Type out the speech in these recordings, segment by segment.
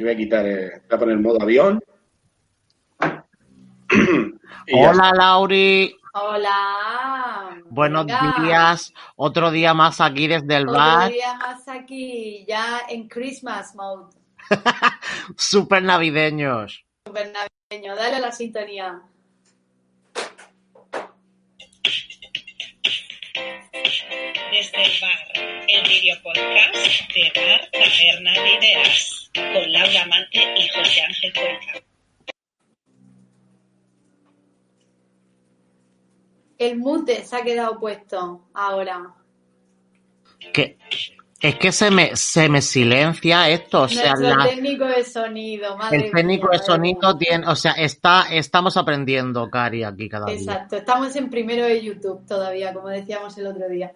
Yo voy a quitar, eh, voy a poner modo avión. Hola, Lauri. Hola. Buenos días. Otro día más aquí desde el bar. Otro día más aquí, ya en Christmas mode. Super navideños. Super navideño. Dale a la sintonía. Desde el bar, el video podcast de Bar Taberna de Ideas, con Laura Mante y José Ángel Cuenca. El mute se ha quedado puesto ahora. Que es que se me, se me silencia esto, o sea, Nuestro la- técnico de sonido, madre el técnico mía, de sonido tiene, o sea, está, estamos aprendiendo, Cari, aquí cada día. Exacto, estamos en primero de YouTube todavía, como decíamos el otro día.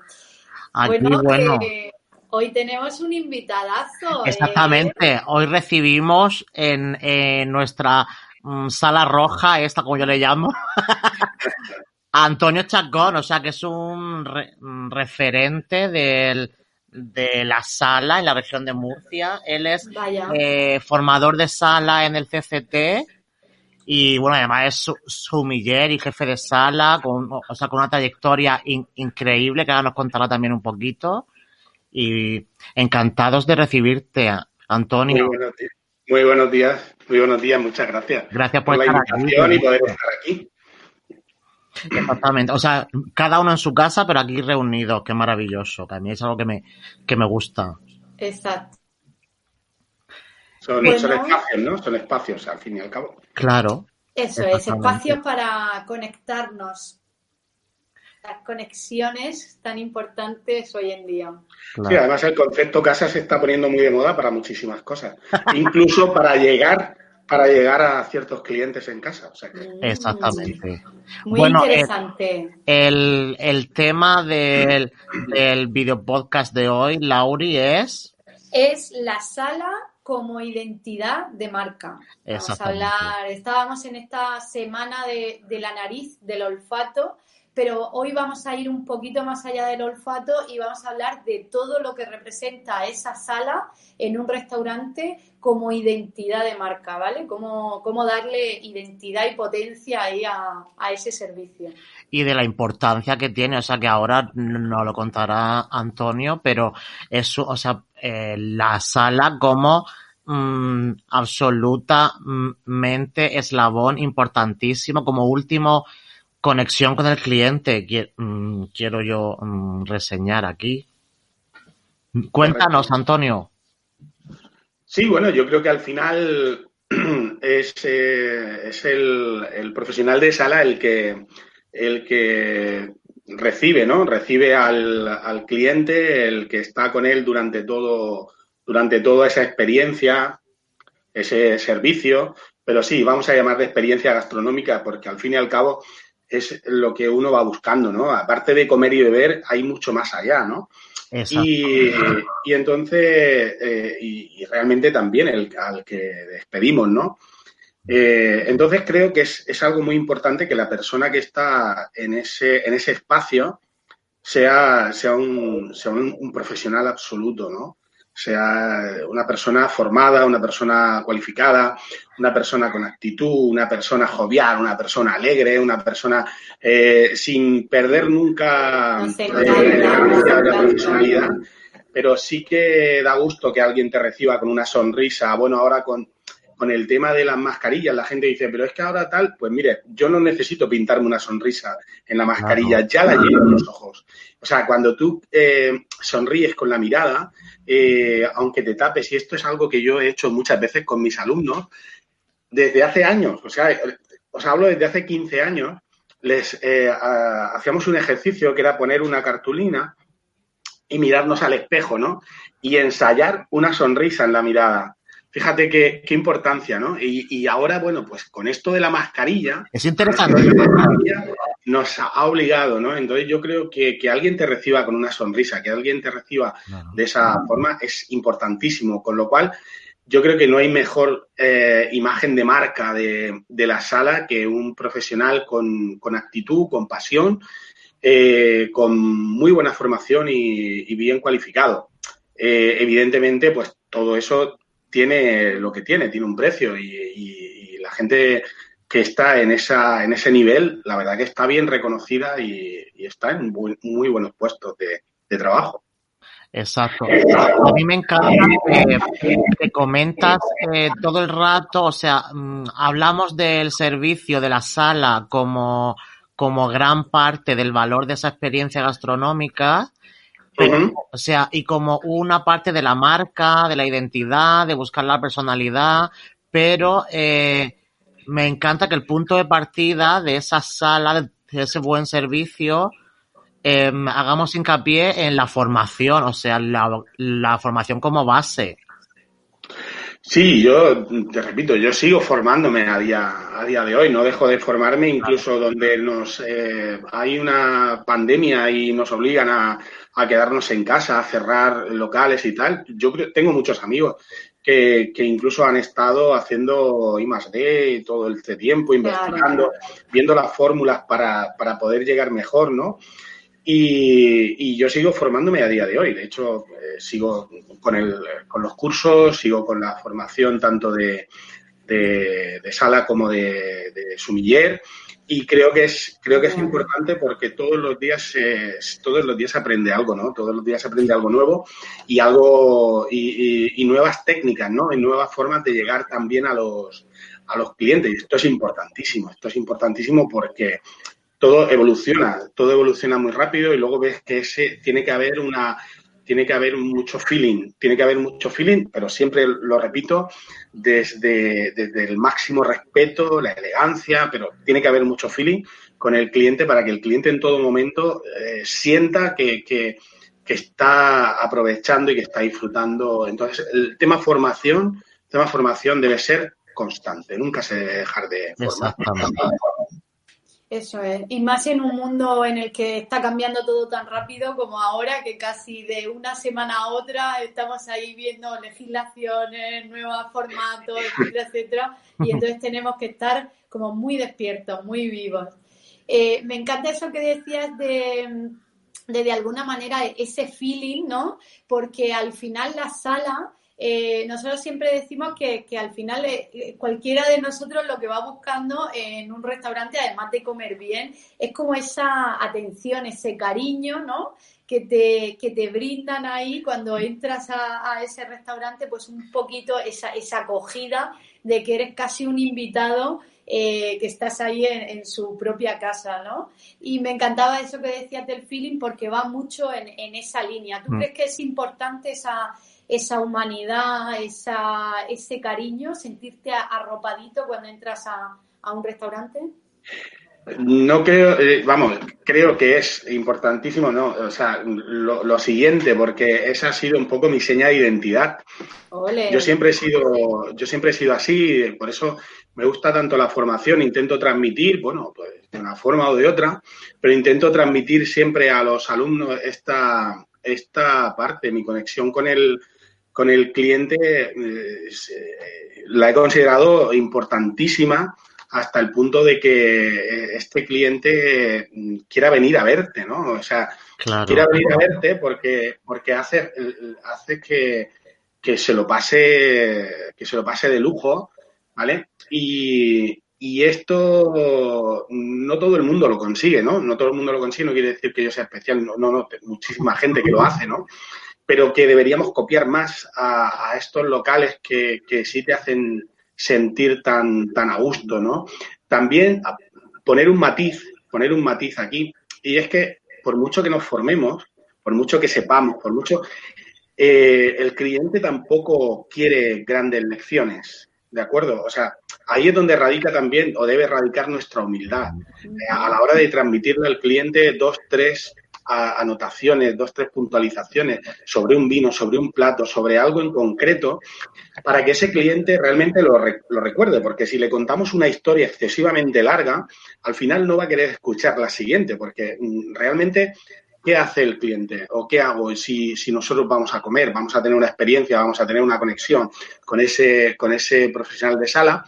Aquí, bueno, bueno, eh, hoy tenemos un invitadazo. eh. exactamente. Hoy recibimos en, en nuestra mm, sala roja, esta como yo le llamo, a Antonio Chacón, o sea, que es un re- mm, referente del, de la sala en la región de Murcia. Él es eh, formador de sala en el CCT y bueno, además es su- sumiller y jefe de sala, con, o sea, con una trayectoria in- increíble que ahora nos contará también un poquito. Y encantados de recibirte, Muy Antonio. buenos días. Muy buenos días, muy buenos días, muchas gracias Gracias por por la estar aquí. invitación y poder estar aquí. Exactamente. O sea, cada uno en su casa, pero aquí reunidos. Qué maravilloso. Que a mí es algo que me, que me gusta. Exacto. Son, Bueno. son espacios, ¿no? Son espacios, al fin y al cabo. Claro. Eso es, espacios para conectarnos. Las conexiones tan importantes hoy en día. Sí, además el concepto casa se está poniendo muy de moda para muchísimas cosas. Incluso para llegar, para llegar a ciertos clientes en casa. O sea que, Mm, Exactamente. Muy Bueno, eh, interesante. El, el tema del, del video podcast de hoy, Lauri, es. Es la sala como identidad de marca. Vamos a Exactamente. hablar, estábamos en esta semana de, de la nariz, del olfato, pero hoy vamos a ir un poquito más allá del olfato y vamos a hablar de todo lo que representa esa sala en un restaurante como identidad de marca, ¿vale? Cómo, cómo darle identidad y potencia ahí a, a ese servicio. y de la importancia que tiene, o sea que ahora no lo contará Antonio, pero es, su- o sea, eh, la sala como mm, absolutamente eslabón importantísimo, como último conexión con el cliente, mm, quiero yo mm, reseñar aquí. Cuéntanos, Antonio. sí, bueno, yo creo que al final es, eh, es el, el profesional de sala el que, el que recibe, ¿no? Recibe al, al cliente, el que está con él durante todo, durante toda esa experiencia, ese servicio, pero sí, vamos a llamar de experiencia gastronómica, porque al fin y al cabo es lo que uno va buscando, ¿no? Aparte de comer y beber, hay mucho más allá, ¿no? Y, y entonces, eh, y, y realmente también el al que despedimos, ¿no? Eh, entonces creo que es, es algo muy importante que la persona que está en ese, en ese espacio sea, sea, un, sea un, un profesional absoluto, ¿no? Sea una persona formada, una persona cualificada, una persona con actitud, una persona jovial, una persona alegre, una persona eh, sin perder nunca eh, la la profesionalidad, pero sí que da gusto que alguien te reciba con una sonrisa. Bueno, ahora con, con el tema de las mascarillas, la gente dice, pero es que ahora tal, pues mire, yo no necesito pintarme una sonrisa en la mascarilla, ya la llevo en los ojos. O sea, cuando tú eh, sonríes con la mirada, eh, aunque te tapes, y esto es algo que yo he hecho muchas veces con mis alumnos, desde hace años, o sea, os hablo desde hace 15 años, les eh, a- hacíamos un ejercicio que era poner una cartulina y mirarnos al espejo, ¿no? Y ensayar una sonrisa en la mirada. Fíjate qué, qué importancia, ¿no? Y, y ahora, bueno, pues con esto de la mascarilla, Es interesante. la mascarilla nos ha obligado, ¿no? Entonces yo creo que, que alguien te reciba con una sonrisa, que alguien te reciba de esa forma es importantísimo, con lo cual yo creo que no hay mejor eh, imagen de marca de, de la sala que un profesional con, con actitud, con pasión, eh, con muy buena formación y, y bien cualificado. Eh, evidentemente, pues todo eso tiene lo que tiene, tiene un precio y, la gente que está en, esa, en ese nivel, la verdad que está bien reconocida y, está en muy, buenos puestos de, trabajo. Exacto. A mí me encanta que, te comentas eh, todo el rato, o sea, mm, hablamos del servicio de la sala como, como gran parte del valor de esa experiencia gastronómica, o sea, y como una parte de la marca, de la identidad, de buscar la personalidad, pero eh, me encanta que el punto de partida de esa sala, de ese buen servicio, em, hagamos hincapié en la formación, o sea, la, la formación como base. Sí, yo te repito, yo sigo formándome a día, a día de hoy, no dejo de formarme incluso donde nos eh, hay una pandemia y nos obligan a, a, quedarnos en casa, a cerrar locales y tal. Yo tengo muchos amigos que, que incluso han estado haciendo I más D todo este tiempo, investigando, viendo las fórmulas para, para poder llegar mejor, ¿no? Y, yo sigo formándome a día de hoy. De hecho, eh, sigo con, el, con los cursos, sigo con la formación tanto de, de, sala como de, de, sumiller. Y creo que es, creo que es importante porque todos los días todos los días se aprende algo, ¿no? Todos los días se aprende algo nuevo y algo y, y, nuevas técnicas, ¿no? Y nuevas formas de llegar también a los a los clientes. Y esto es importantísimo. Esto es importantísimo porque todo evoluciona, todo evoluciona muy rápido y luego ves que ese tiene que haber una tiene que haber mucho feeling, tiene que haber mucho feeling, pero siempre lo repito, desde, desde el máximo respeto, la elegancia, pero tiene que haber mucho feeling con el cliente para que el cliente en todo momento eh, sienta que, que, que, está aprovechando y que está disfrutando. Entonces, el tema formación, el tema formación debe ser constante, nunca se debe dejar de formar. Eso es. Y más en un mundo en el que está cambiando todo tan rápido como ahora, que casi de una semana a otra estamos ahí viendo legislaciones, nuevos formatos, etcétera, etcétera. Y entonces tenemos que estar como muy despiertos, muy vivos. Eh, me encanta eso que decías de, de, de alguna manera, ese feeling, ¿no? Porque al final la sala eh, nosotros siempre decimos que, al final eh, eh, cualquiera de nosotros lo que va buscando en un restaurante, además de comer bien, es como esa atención, ese cariño, ¿no? Que te, que te brindan ahí cuando entras a, ese restaurante, pues un poquito esa, esa acogida de que eres casi un invitado que estás ahí en, su propia casa, ¿no? Y me encantaba eso que decías del feeling porque va mucho en, en esa línea. ¿Tú mm. crees que es importante esa esa humanidad, esa, ese cariño, sentirte arropadito cuando entras a, un restaurante? No creo, eh, vamos, creo que es importantísimo, ¿no? O sea, lo, siguiente, porque esa ha sido un poco mi seña de identidad. Yo siempre he sido, yo siempre he sido así, por eso me gusta tanto la formación, intento transmitir, bueno, pues de una forma o de otra, pero intento transmitir siempre a los alumnos esta, esta parte, mi conexión con el, con el cliente eh, la he considerado importantísima hasta el punto de que eh, este cliente mm, quiera venir a verte, ¿no? O sea, quiera venir a verte porque, porque hace, hace que, que, se lo pase, que se lo pase de lujo, ¿vale? Y, y esto no todo el mundo lo consigue, ¿no? No todo el mundo lo consigue, no quiere decir que yo sea especial, no, no, no muchísima gente que lo hace, ¿no? Pero que deberíamos copiar más a, estos locales que, sí te hacen sentir tan, tan a gusto, ¿no? También poner un matiz, poner un matiz aquí, y es que por mucho que nos formemos, por mucho que sepamos, por mucho, eh, el cliente tampoco quiere grandes lecciones, ¿de acuerdo? O sea, ahí es donde radica también o debe radicar nuestra humildad. Eh, a la hora de transmitirle al cliente dos, tres anotaciones, dos, tres puntualizaciones sobre un vino, sobre un plato, sobre algo en concreto, para que ese cliente realmente lo, lo recuerde, porque si le contamos una historia excesivamente larga, al final no va a querer escuchar la siguiente, porque mm, realmente ¿qué hace el cliente? ¿O qué hago si, si, nosotros vamos a comer? Vamos a tener una experiencia, vamos a tener una conexión con ese, con ese profesional de sala,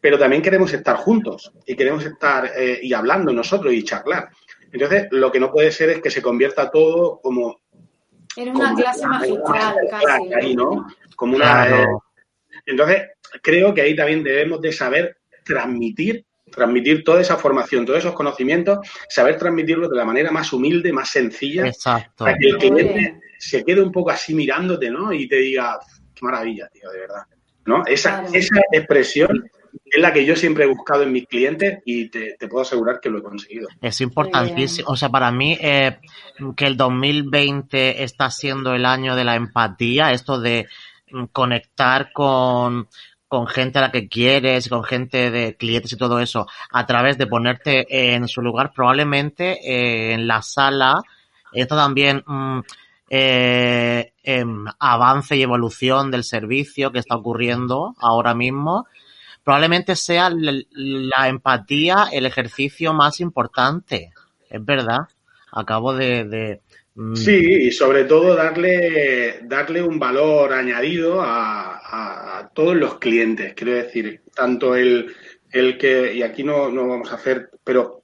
pero también queremos estar juntos y queremos estar eh, y hablando nosotros y charlar. Entonces, lo que no puede ser es que se convierta todo como... En una clase magistral, casi. Ahí, ¿no? Como una... Eh, Entonces, creo que ahí también debemos de saber transmitir transmitir toda esa formación, todos esos conocimientos, saber transmitirlos de la manera más humilde, más sencilla, Exacto. para que el cliente se quede un poco así mirándote, ¿no? Y te diga, qué maravilla, tío, de verdad. ¿No? Esa, Claro. esa expresión es la que yo siempre he buscado en mis clientes y te, te puedo asegurar que lo he conseguido. Es importantísimo. O sea, para mí, eh, que el 2020 está siendo el año de la empatía, esto de mm, conectar con, con gente a la que quieres, con gente de clientes y todo eso, a través de ponerte en su lugar, probablemente eh, en la sala, esto también mm, eh, em, avance y evolución del servicio que está ocurriendo ahora mismo, probablemente sea la empatía el ejercicio más importante. Es verdad. Acabo de... de, mm, Sí, y sobre todo darle, darle un valor añadido a, a- a todos los clientes. Quiero decir, tanto el, el que, y aquí no, no vamos a hacer, pero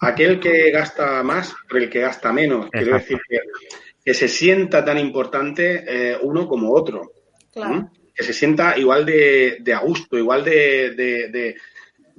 aquel que gasta más por el que gasta menos. Quiero Exacto. decir que, que se sienta tan importante eh, uno como otro. Claro. ¿m? Que se sienta igual de, de a gusto, igual de, de- de-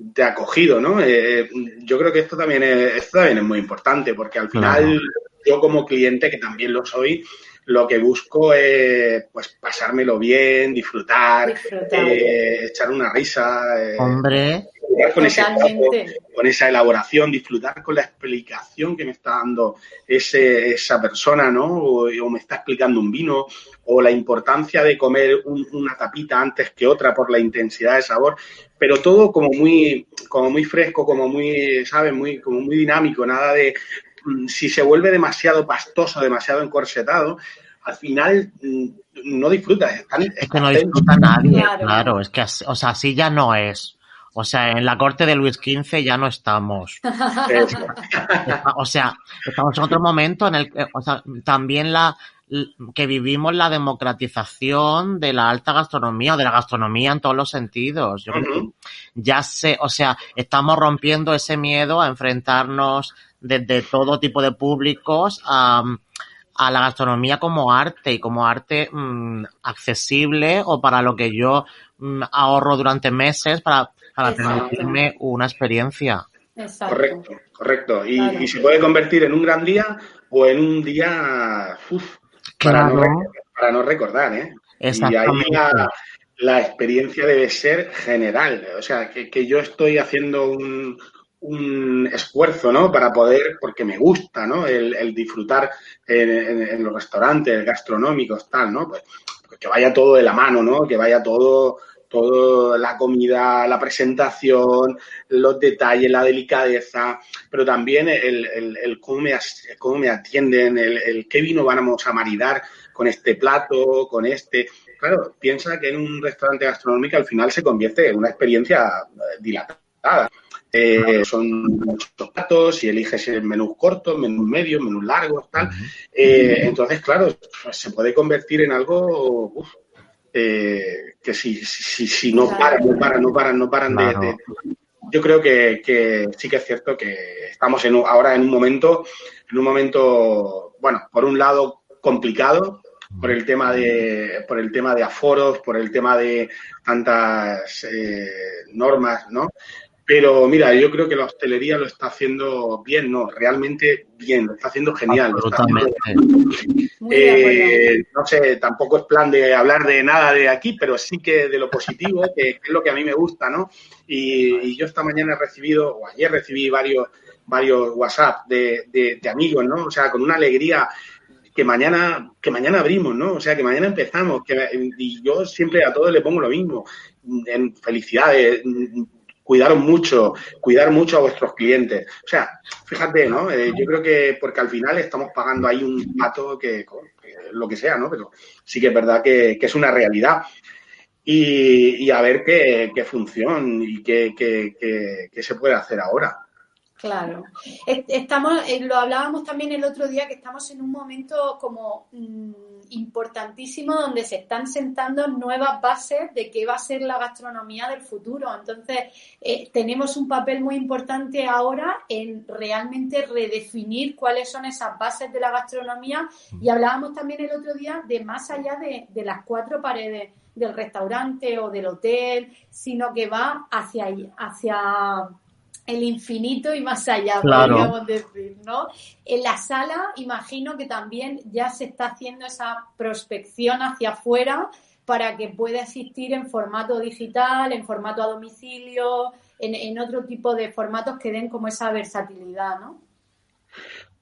de acogido, ¿no? Eh, yo creo que esto también es, esto también es muy importante, porque al final Claro. yo como cliente, que también lo soy, lo que busco es pues pasármelo bien, disfrutar, Disfrutar. eh, echar una risa, eh, Hombre, disfrutar con ese con esa elaboración, disfrutar con la explicación que me está dando ese, esa persona, ¿no? O, o me está explicando un vino, o la importancia de comer un- una tapita antes que otra por la intensidad de sabor, pero todo como muy, como muy fresco, como muy, ¿sabes? Muy, como muy dinámico, nada de mm, si se vuelve demasiado pastoso, demasiado encorsetado, al final mm, no disfrutas. están- es que no disfruta nadie, Claro. claro. es que, o sea, así ya no es. O sea, en la corte de Luis XV ya no estamos. O sea, estamos en otro momento en el que, o sea, también la que vivimos la democratización de la alta gastronomía o de la gastronomía en todos los sentidos. Yo creo que ya sé, o sea, estamos rompiendo ese miedo a enfrentarnos desde todo tipo de públicos a, a la gastronomía como arte y como arte mm, accesible o para lo que yo mm, ahorro durante meses para, para Exacto. permitirme una experiencia. Exacto. Correcto, correcto. Y, Claro. y se puede convertir en un gran día o en un día uf, para, no, Claro. para no recordar, ¿eh? Y ahí la, la experiencia debe ser general. O sea, que, que yo estoy haciendo un, un esfuerzo, ¿no? Para poder, porque me gusta, ¿no? El, el disfrutar en, en- en los restaurantes gastronómicos, tal, ¿no? Pues, pues que vaya todo de la mano, ¿no? Que vaya todo, todo la comida, la presentación, los detalles, la delicadeza, pero también el, el- el cómo, me, cómo me atienden, el, el qué vino vamos a maridar con este plato, con este. Claro, piensa que en un restaurante gastronómico al final se convierte en una experiencia eh, dilatada. Eh, son muchos platos y eliges menús cortos, menús medios, menús largos, tal. Eh, entonces, claro, se puede convertir en algo uf, eh, que si, si, si no paran, no paran, no paran, no paran de, Yo creo que, que sí que es cierto que estamos en ahora en un momento, en un momento, bueno, por un lado complicado, por el tema de, por el tema de aforos, por el tema de tantas eh, normas, ¿no? Pero mira, yo creo que la hostelería lo está haciendo bien, no, realmente bien, lo está haciendo genial. lo está haciendo- eh, no sé, tampoco es plan de hablar de nada de aquí, pero sí que de lo positivo, que, que es lo que a mí me gusta, ¿no? Y, y yo esta mañana he recibido, o ayer recibí varios, varios WhatsApp de, de- de amigos, ¿no? O sea, con una alegría que mañana, que mañana abrimos, ¿no? O sea, que mañana empezamos. Que, y yo siempre a todos le pongo lo mismo. En felicidades, cuidaros mucho, cuidar mucho a vuestros clientes. O sea, fíjate, ¿no? Eh, yo creo que porque al final estamos pagando ahí un pato que, lo que sea, ¿no? Pero sí que es verdad que, que es una realidad. Y, y a ver qué, qué función y qué, qué- qué se puede hacer ahora. Claro. Es- Estamos, eh, lo hablábamos también el otro día que estamos en un momento como mm, importantísimo donde se están sentando nuevas bases de qué va a ser la gastronomía del futuro. Entonces, eh, tenemos un papel muy importante ahora en realmente redefinir cuáles son esas bases de la gastronomía y hablábamos también el otro día de más allá de, de las cuatro paredes del restaurante o del hotel, sino que va hacia, hacia el infinito y más allá, podríamos decir, ¿no? En la sala, imagino que también ya se está haciendo esa prospección hacia afuera para que pueda existir en formato digital, en formato a domicilio, en, en otro tipo de formatos que den como esa versatilidad, ¿no?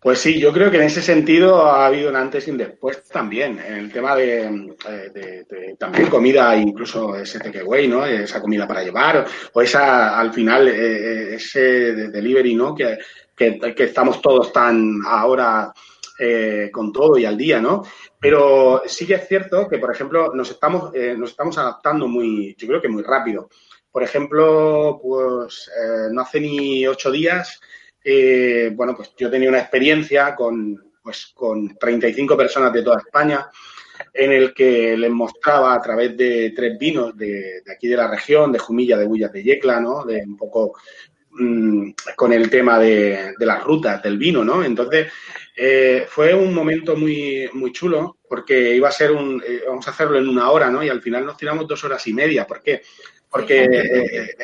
Pues sí, yo creo que en ese sentido ha habido un antes y un después también. En el tema de, eh, también comida, incluso ese takeaway, ¿no? Esa comida para llevar, o esa, al final, eh, ese delivery, ¿no? Que, que, estamos todos tan ahora eh, con todo y al día, ¿no? Pero sí que es cierto que, por ejemplo, nos estamos, nos estamos adaptando muy, yo creo que muy rápido. Por ejemplo, pues no hace ni ocho días eh, bueno, pues yo tenía una experiencia con, pues, con 35 personas de toda España en el que les mostraba a través de tres vinos de, aquí de la región, de Jumilla, de Bullas de Yecla, ¿no? De un poco mm, con el tema de, las rutas del vino, ¿no? Entonces, eh, fue un momento muy, muy chulo porque iba a ser un, eh, vamos a hacerlo en una hora, ¿no? Y al final nos tiramos dos horas y media. ¿Por qué? Porque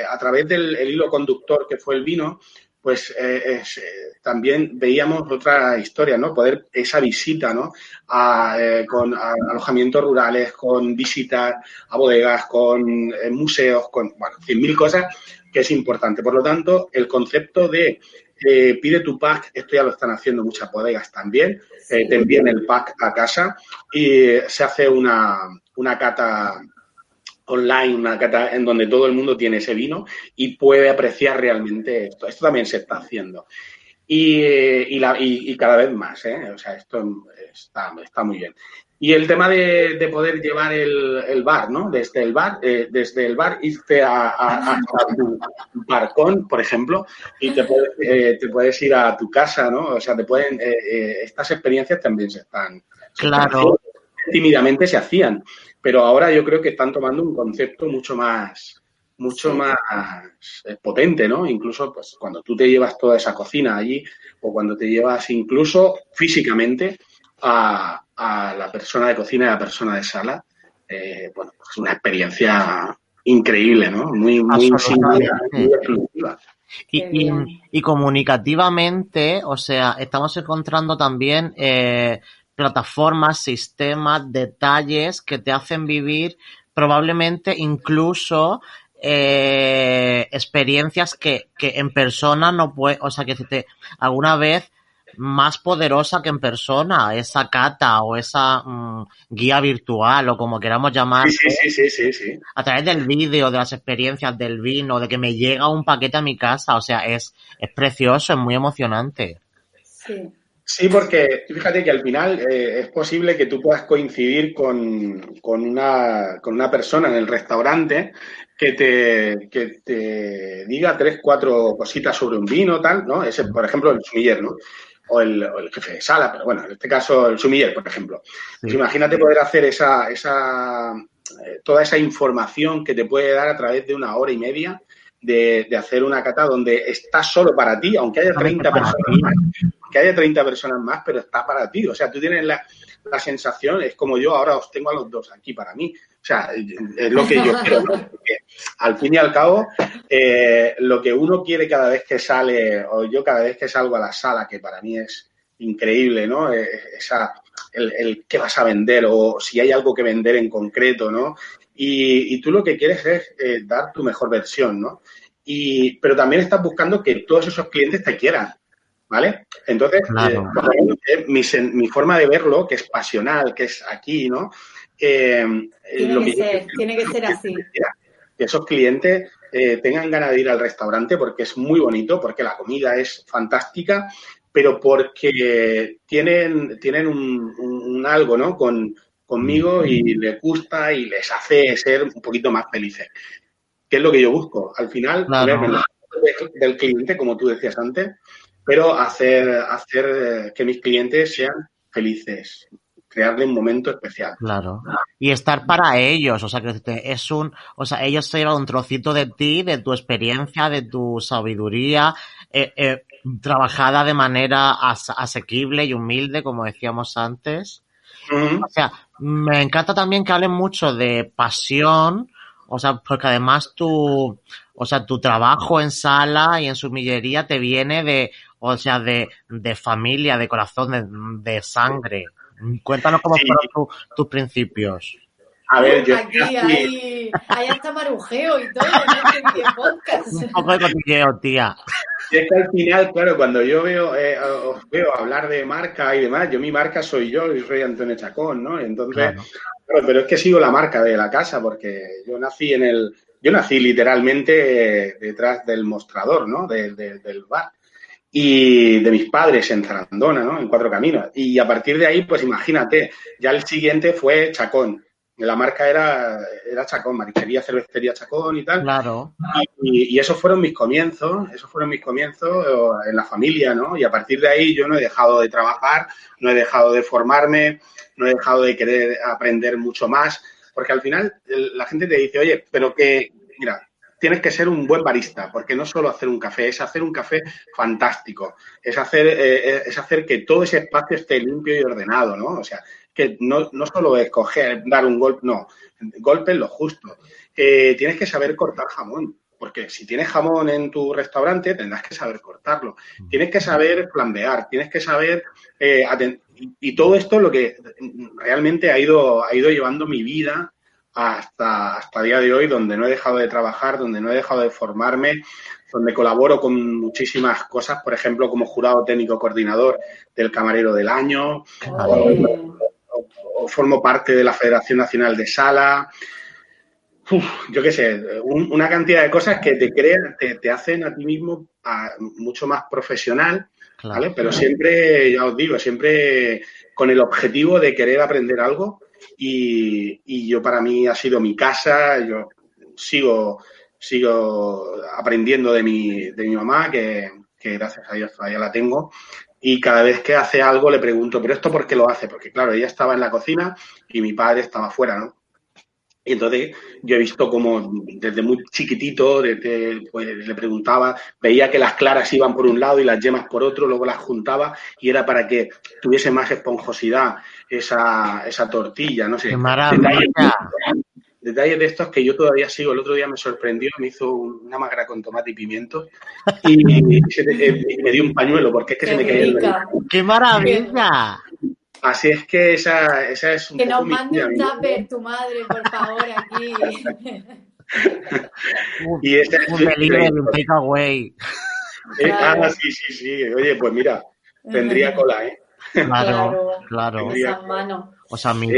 a través del hilo conductor que fue el vino, pues eh, eh, también veíamos otra historia, ¿no? Poder esa visita, ¿no? A, eh, con alojamientos rurales, con visitas a bodegas, con museos, con, bueno, cien mil cosas que es importante. Por lo tanto, el concepto de pide tu pack, esto ya lo están haciendo muchas bodegas también, te envían el pack a casa y se hace una, una cata online, una cata en donde todo el mundo tiene ese vino y puede apreciar realmente esto. Esto también se está haciendo. Y, y, la, y, cada vez más, ¿eh? O sea, esto está, está muy bien. Y el tema de, de poder llevar el, el, bar, ¿no? Desde el bar, eh, desde el bar irte a, a, tu barcón, por ejemplo, y te puedes, eh, te puedes ir a tu casa, ¿no? O sea, te pueden, eh, eh estas experiencias también se están, claro. Tímidamente se hacían pero ahora yo creo que están tomando un concepto mucho más mucho más eh, potente, ¿no? Incluso pues cuando tú te llevas toda esa cocina allí o cuando te llevas incluso físicamente a, la persona de cocina y a la persona de sala, eh, bueno, es pues una experiencia increíble, ¿no? Muy, muy, muy exclusiva. Y, y, comunicativamente, o sea, estamos encontrando también eh, plataformas, sistemas, detalles que te hacen vivir probablemente incluso eh, experiencias que, que en persona no puede, o sea, que te, alguna vez más poderosa que en persona, esa cata o esa mm, guía virtual o como queramos llamar. Sí, sí, sí, sí, sí, A través del vídeo, de las experiencias del vino, de que me llega un paquete a mi casa, o sea, es, es precioso, es muy emocionante. Sí. Sí, porque fíjate que al final eh, es posible que tú puedas coincidir con, con, una, con una persona en el restaurante que te, que te diga tres, cuatro cositas sobre un vino, tal, ¿no? Ese, por ejemplo, el sumiller, ¿no? O el, o el, jefe de sala, pero bueno, en este caso el sumiller, por ejemplo. Pues imagínate poder hacer esa, esa, eh, toda esa información que te puede dar a través de una hora y media de, de, hacer una cata donde está solo para ti, aunque haya 30 personas más, que haya 30 personas más, pero está para ti. O sea, tú tienes la, la sensación, es como yo ahora os tengo a los dos aquí para mí. O sea, es lo que yo quiero, ¿no? Porque al fin y al cabo, eh, lo que uno quiere cada vez que sale, o yo cada vez que salgo a la sala, que para mí es increíble, ¿no? Eh, esa, el, el qué vas a vender o si hay algo que vender en concreto, ¿no? Y, y tú lo que quieres es eh, dar tu mejor versión, ¿no? Y, pero también estás buscando que todos esos clientes te quieran, ¿vale? Entonces, eh, mi, mi, forma de verlo, que es pasional, que es aquí, ¿no? Eh, tiene, lo que ser, tiene que ser así. Que esos clientes eh, tengan ganas de ir al restaurante porque es muy bonito, porque la comida es fantástica, pero porque tienen, tienen un, un, algo, ¿no? Con, conmigo y les gusta y les hace ser un poquito más felices. ¿Qué es lo que yo busco? Al final, claro. del cliente, como tú decías antes, pero hacer, hacer eh, que mis clientes sean felices, crearle un momento especial. Claro. Y estar para ellos, o sea, que es un, o sea, ellos se llevan un trocito de ti, de tu experiencia, de tu sabiduría, eh, eh, trabajada de manera as asequible y humilde, como decíamos antes. O sea, me encanta también que hablen mucho de pasión, o sea, porque además tu, o sea, tu trabajo en sala y en sumillería te viene de, o sea, de, de familia, de corazón, de, sangre. Cuéntanos cómo fueron tus principios. A ver, yo. Aquí hay, hay hasta marujeo y todo en este podcast. Un poco de cotilleo, tía. Y es que al final, claro, cuando yo veo, eh, os veo hablar de marca y demás, yo mi marca soy yo, y soy Antonio Chacón, ¿no? Entonces, claro. pero es que sigo la marca de la casa, porque yo nací en el, yo nací literalmente detrás del mostrador, ¿no? del bar. Y de mis padres en Zarandona, ¿no? En Cuatro Caminos. Y a partir de ahí, pues imagínate, ya el siguiente fue Chacón la marca era, era Chacón, Mariquería, Cervecería Chacón y tal. Claro. Y, esos fueron mis comienzos, esos fueron mis comienzos en la familia, ¿no? Y a partir de ahí yo no he dejado de trabajar, no he dejado de formarme, no he dejado de querer aprender mucho más, porque al final la gente te dice, oye, pero que, mira, tienes que ser un buen barista, porque no solo hacer un café, es hacer un café fantástico, es hacer, eh, es hacer que todo ese espacio esté limpio y ordenado, ¿no? O sea, que no, no solo es coger, dar un golpe, no, golpe es lo justo. Eh, tienes que saber cortar jamón, porque si tienes jamón en tu restaurante tendrás que saber cortarlo. Mm. Tienes que saber flambear, tienes que saber eh, y, todo esto lo que realmente ha ido, ha ido llevando mi vida hasta, hasta día de hoy, donde no he dejado de trabajar, donde no he dejado de formarme, donde colaboro con muchísimas cosas, por ejemplo, como jurado técnico coordinador del Camarero del Año, o formo parte de la Federación Nacional de Sala. yo qué sé, una cantidad de cosas que te crean, te, hacen a ti mismo mucho más profesional, ¿vale? Pero siempre, ya os digo, siempre con el objetivo de querer aprender algo y, yo para mí ha sido mi casa, yo sigo, sigo aprendiendo de mi, de mi mamá, que, que gracias a Dios todavía la tengo, y cada vez que hace algo le pregunto, ¿pero esto por qué lo hace? Porque claro, ella estaba en la cocina y mi padre estaba fuera, ¿no? Y entonces yo he visto como desde muy chiquitito, desde, pues, le preguntaba, veía que las claras iban por un lado y las yemas por otro, luego las juntaba y era para que tuviese más esponjosidad esa, esa tortilla, no sé. ¡Qué maravilla! detalles de estos que yo todavía sigo. El otro día me sorprendió, me hizo una magra con tomate y pimiento y, me dio un pañuelo porque es que se me caía el ¡Qué maravilla! Así es que esa, esa es un Que nos mande un tupper tu madre, por favor, aquí. y ese un delivery, un takeaway. Eh, ah, sí, sí, sí. Oye, pues mira, tendría cola, ¿eh? Claro, claro. claro. O sea, mi...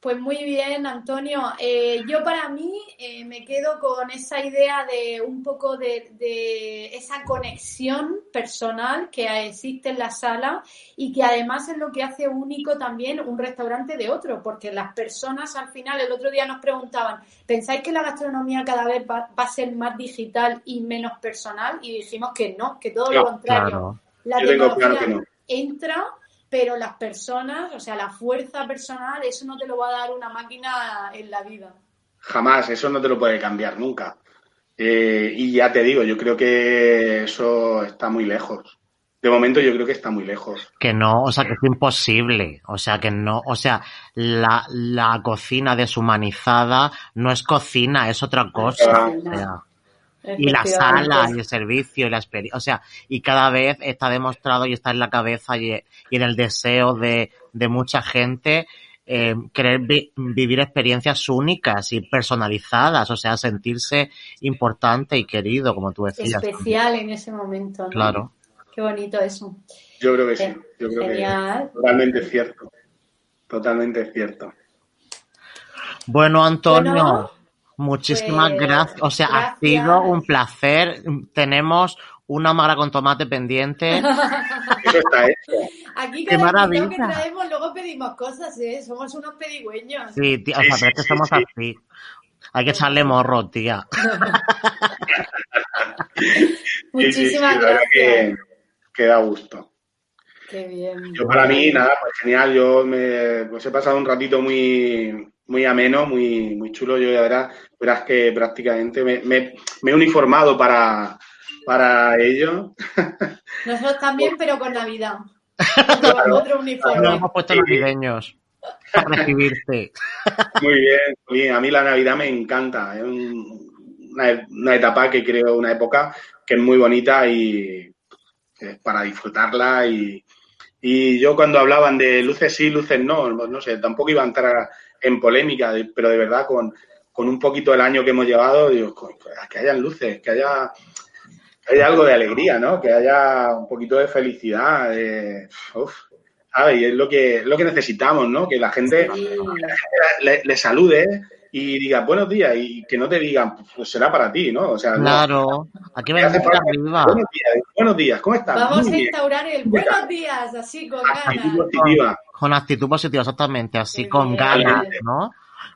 Pues muy bien, Antonio. Eh, yo para mí eh, me quedo con esa idea de un poco de, esa conexión personal que existe en la sala y que además es lo que hace único también un restaurante de otro, porque las personas al final, el otro día nos preguntaban, ¿pensáis que la gastronomía cada vez va, a ser más digital y menos personal? Y dijimos que no, que todo lo contrario. La tecnología entra pero las personas, o sea, la fuerza personal, eso no te lo va a dar una máquina en la vida. Jamás, eso no te lo puede cambiar nunca. Eh, y ya te digo, yo creo que eso está muy lejos. De momento yo creo que está muy lejos. Que no, o sea, que es imposible. O sea, que no, o sea, la, la cocina deshumanizada no es cocina, es otra cosa. Y la sala y el servicio y la experiencia, o sea, y cada vez está demostrado y está en la cabeza y, y en el deseo de, de mucha gente eh, querer vivir experiencias únicas y personalizadas, o sea, sentirse importante y querido, como tú decías. Especial en ese momento. ¿no? Claro. Qué bonito eso. Yo creo que sí, yo creo que es totalmente cierto, totalmente cierto. Bueno, Antonio, muchísimas pues, gracias. O sea, ha sido un placer. Tenemos una mara con tomate pendiente. Eso está hecho. Aquí cada Qué que traemos luego pedimos cosas, ¿eh? Somos unos pedigüeños. Sí, tía, o sea, pero es que somos así. Hay que echarle morro, tía. Muchísimas gracias. Que, que, da gusto. Qué bien. Yo para mí, nada, pues genial. Yo me pues he pasado un ratito muy, muy ameno, muy, muy chulo. Yo ya verás, verás que prácticamente me, me, me he uniformado para, para ello. Nosotros también, pero con Navidad. Con otro uniforme. Nos hemos puesto navideños para recibirte. Muy bien, muy bien. A mí la Navidad me encanta. Es un- una, una etapa que creo, una época que es muy bonita y es para disfrutarla. Y, y yo cuando hablaban de luces sí, luces no, no sé, tampoco iba a entrar en polémica, pero de verdad con, con un poquito el año que hemos llevado, digo, "Co- que hayan luces, que haya, que haya algo de alegría, ¿no? Que haya un poquito de felicidad. De, uf, ¿sabes? Y es lo que, lo que necesitamos, ¿no? Que la gente Sí. le, le salude y diga buenos días y que no te digan, pues será para ti, ¿no? O sea, no. Claro, aquí ¿Qué hace falta? arriba. Buenos días, buenos días, ¿cómo estás? Vamos Muy a bien. instaurar el buenos días, así con Actitud ganas. positiva. Con actitud positiva, exactamente, así Qué con ganas, ¿no?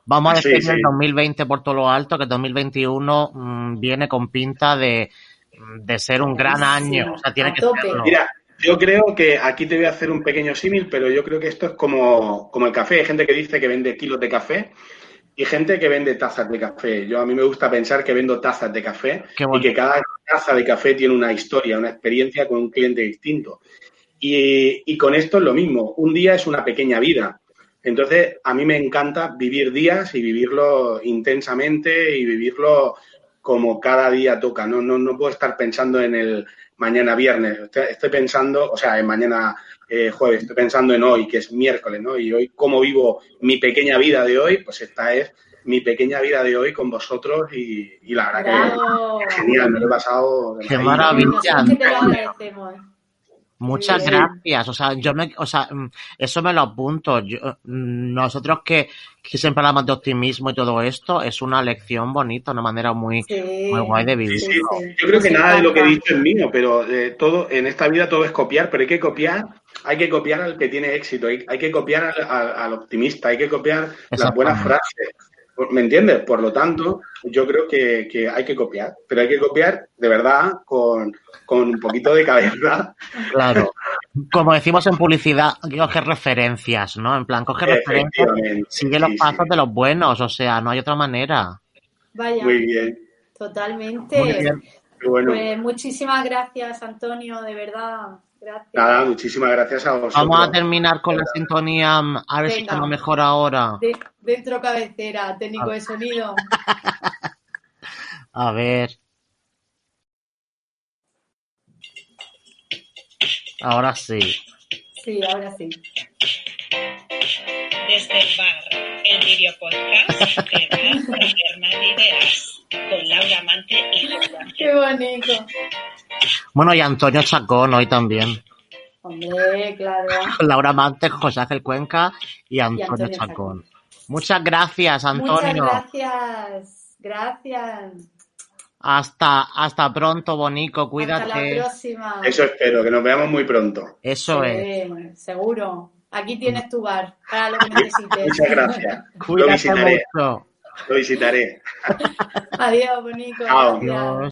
Vamos a Sí, despedir el sí. 2020 por todo lo alto, que el 2021 mm, viene con pinta de, de ser un gran Sí, año. O sea, tiene a que serlo. Mira, yo creo que aquí te voy a hacer un pequeño símil, pero yo creo que esto es como, como el café. Hay gente que dice que vende kilos de café y gente que vende tazas de café. Yo a mí me gusta pensar que vendo tazas de café y que cada taza de café tiene una historia, una experiencia con un cliente distinto. Y, y con esto es lo mismo. Un día es una pequeña vida. Entonces, a mí me encanta vivir días y vivirlo intensamente y vivirlo como cada día toca. No, no, no puedo estar pensando en el mañana viernes. Estoy, estoy pensando, o sea, en mañana eh, jueves, estoy pensando en hoy, que es miércoles, ¿no? Y hoy, cómo vivo mi pequeña vida de hoy, pues esta es mi pequeña vida de hoy con vosotros y, y la verdad Bravo. que genial, me lo he pasado. de Qué maravilla. maravilla. Nosotros que te lo agradecemos. Muchas Sí. gracias. O sea, yo me, o sea, mm, eso me lo apunto. Yo, mm, nosotros que, que siempre hablamos de optimismo y todo esto, es una lección bonita, una manera muy, Sí. muy guay de vivir. Sí, sí. Yo creo que nada de lo que he dicho es mío, pero eh, todo en esta vida todo es copiar, pero hay que copiar, hay que copiar al que tiene éxito, hay, hay que copiar al, al- al optimista, hay que copiar las buenas frases. ¿Me entiendes? Por lo tanto, yo creo que, que hay que copiar, pero hay que copiar de verdad con, con un poquito de cabeza. Claro. Como decimos en publicidad, coge referencias, ¿no? En plan, coge referencias, sigue los Sí, pasos sí. de los buenos, o sea, no hay otra manera. Vaya, Muy bien. totalmente. Muy bien. Bueno. Pues muchísimas gracias, Antonio, de verdad. Gracias. Nada, muchísimas gracias a vosotros. Vamos a terminar con la sintonía, a ver si Venga. estamos mejor ahora. De- dentro cabecera, técnico de sonido. A ver. Ahora sí. Sí, ahora sí. Desde el bar, el video podcast de de Ideas, con Laura Mante y Juan. Qué bonito. Bueno, y Antonio Chacón hoy también. Hombre, claro. Laura Mante, José Ángel Cuenca y Antonio, Antonio Chacón. Muchas gracias, Muchas Antonio. gracias. Gracias. Hasta, hasta pronto, Bonico. Hasta la Cuídate. próxima. Eso espero, que nos veamos muy pronto. Eso es. Seguro. Aquí tienes tu bar para lo que necesites. Muchas gracias. Lo Cuídate visitaré, mucho. lo visitaré. Adiós. Gracias. Adiós.